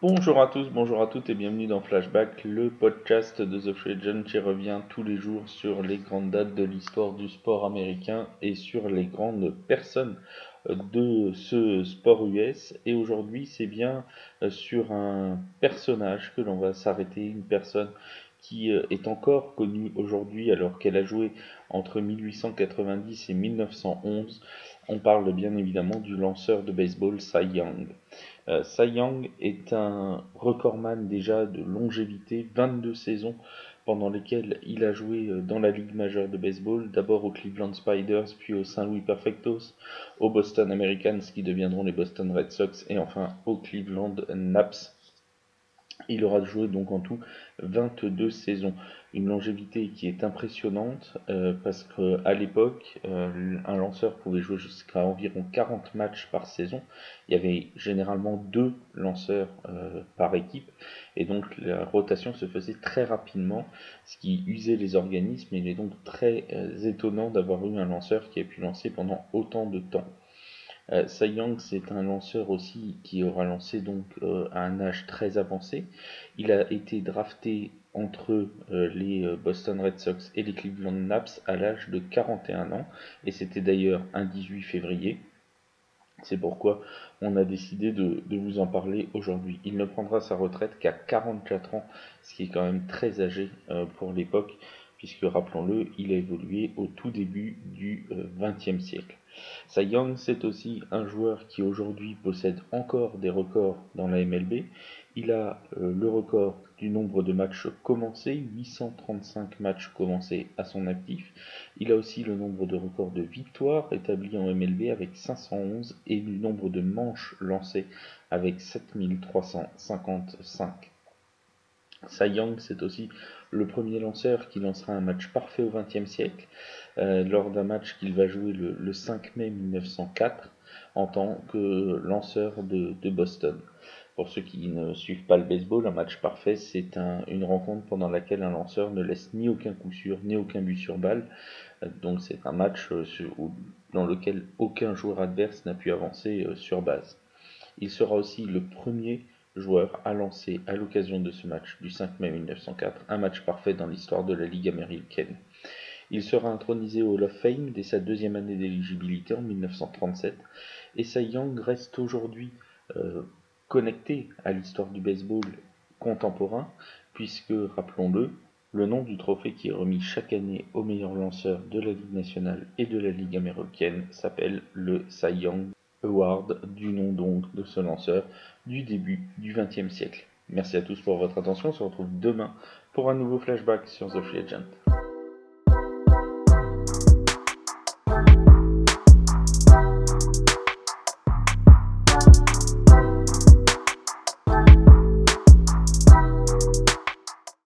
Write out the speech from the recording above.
Bonjour à tous, bonjour à toutes et bienvenue dans Flashback, le podcast de The Free Agent qui revient tous les jours sur les grandes dates de l'histoire du sport américain et sur les grandes personnes de ce sport US. Et aujourd'hui, c'est bien euh, sur un personnage que l'on va s'arrêter, une personne qui euh, est encore connue aujourd'hui alors qu'elle a joué entre 1890 et 1911. On parle bien évidemment du lanceur de baseball Cy Young. Euh, Cy Young est un recordman déjà de longévité, 22 saisons pendant lesquelles il a joué euh, dans la Ligue majeure de baseball, d'abord aux Cleveland Spiders, puis aux Saint Louis Perfectos, aux Boston Americans qui deviendront les Boston Red Sox et enfin aux Cleveland Naps il aura joué donc en tout 22 saisons. Une longévité qui est impressionnante euh, parce qu'à l'époque, euh, un lanceur pouvait jouer jusqu'à environ 40 matchs par saison. Il y avait généralement deux lanceurs euh, par équipe et donc la rotation se faisait très rapidement, ce qui usait les organismes. Il est donc très étonnant d'avoir eu un lanceur qui a pu lancer pendant autant de temps. Euh, Young, c'est un lanceur aussi qui aura lancé donc euh, à un âge très avancé. Il a été drafté entre euh, les euh, Boston Red Sox et les Cleveland Naps à l'âge de 41 ans, et c'était d'ailleurs un 18 février. C'est pourquoi on a décidé de, de vous en parler aujourd'hui. Il ne prendra sa retraite qu'à 44 ans, ce qui est quand même très âgé pour l'époque, puisque rappelons-le, il a évolué au tout début du XXe siècle. Cy Young, c'est aussi un joueur qui aujourd'hui possède encore des records dans la MLB. Il a euh, le record du nombre de matchs commencés, 835 matchs commencés à son actif. Il a aussi le nombre de records de victoires établis en MLB avec 511 et le nombre de manches lancées avec 7355. Cy Young, c'est aussi le premier lanceur qui lancera un match parfait au XXe siècle, euh, lors d'un match qu'il va jouer le, 5 mai 1904 en tant que lanceur de, Boston. Pour ceux qui ne suivent pas le baseball, un match parfait, c'est une rencontre pendant laquelle un lanceur ne laisse ni aucun coup sûr, ni aucun but sur balle. Euh, donc c'est un match euh, dans lequel aucun joueur adverse n'a pu avancer sur base. Il sera aussi le premier joueur a lancé à l'occasion de ce match du 5 mai 1904 un match parfait dans l'histoire de la Ligue américaine. Il sera intronisé au Hall of Fame dès sa deuxième année d'éligibilité en 1937 et Cy Young reste aujourd'hui euh, connecté à l'histoire du baseball contemporain puisque, rappelons-le, le nom du trophée qui est remis chaque année aux meilleurs lanceurs de la Ligue nationale et de la Ligue américaine s'appelle le Cy Young Award, du nom donc de ce lanceur du début du XXe siècle. Merci à tous pour votre attention, on se retrouve demain pour un nouveau flashback sur The Free Agent.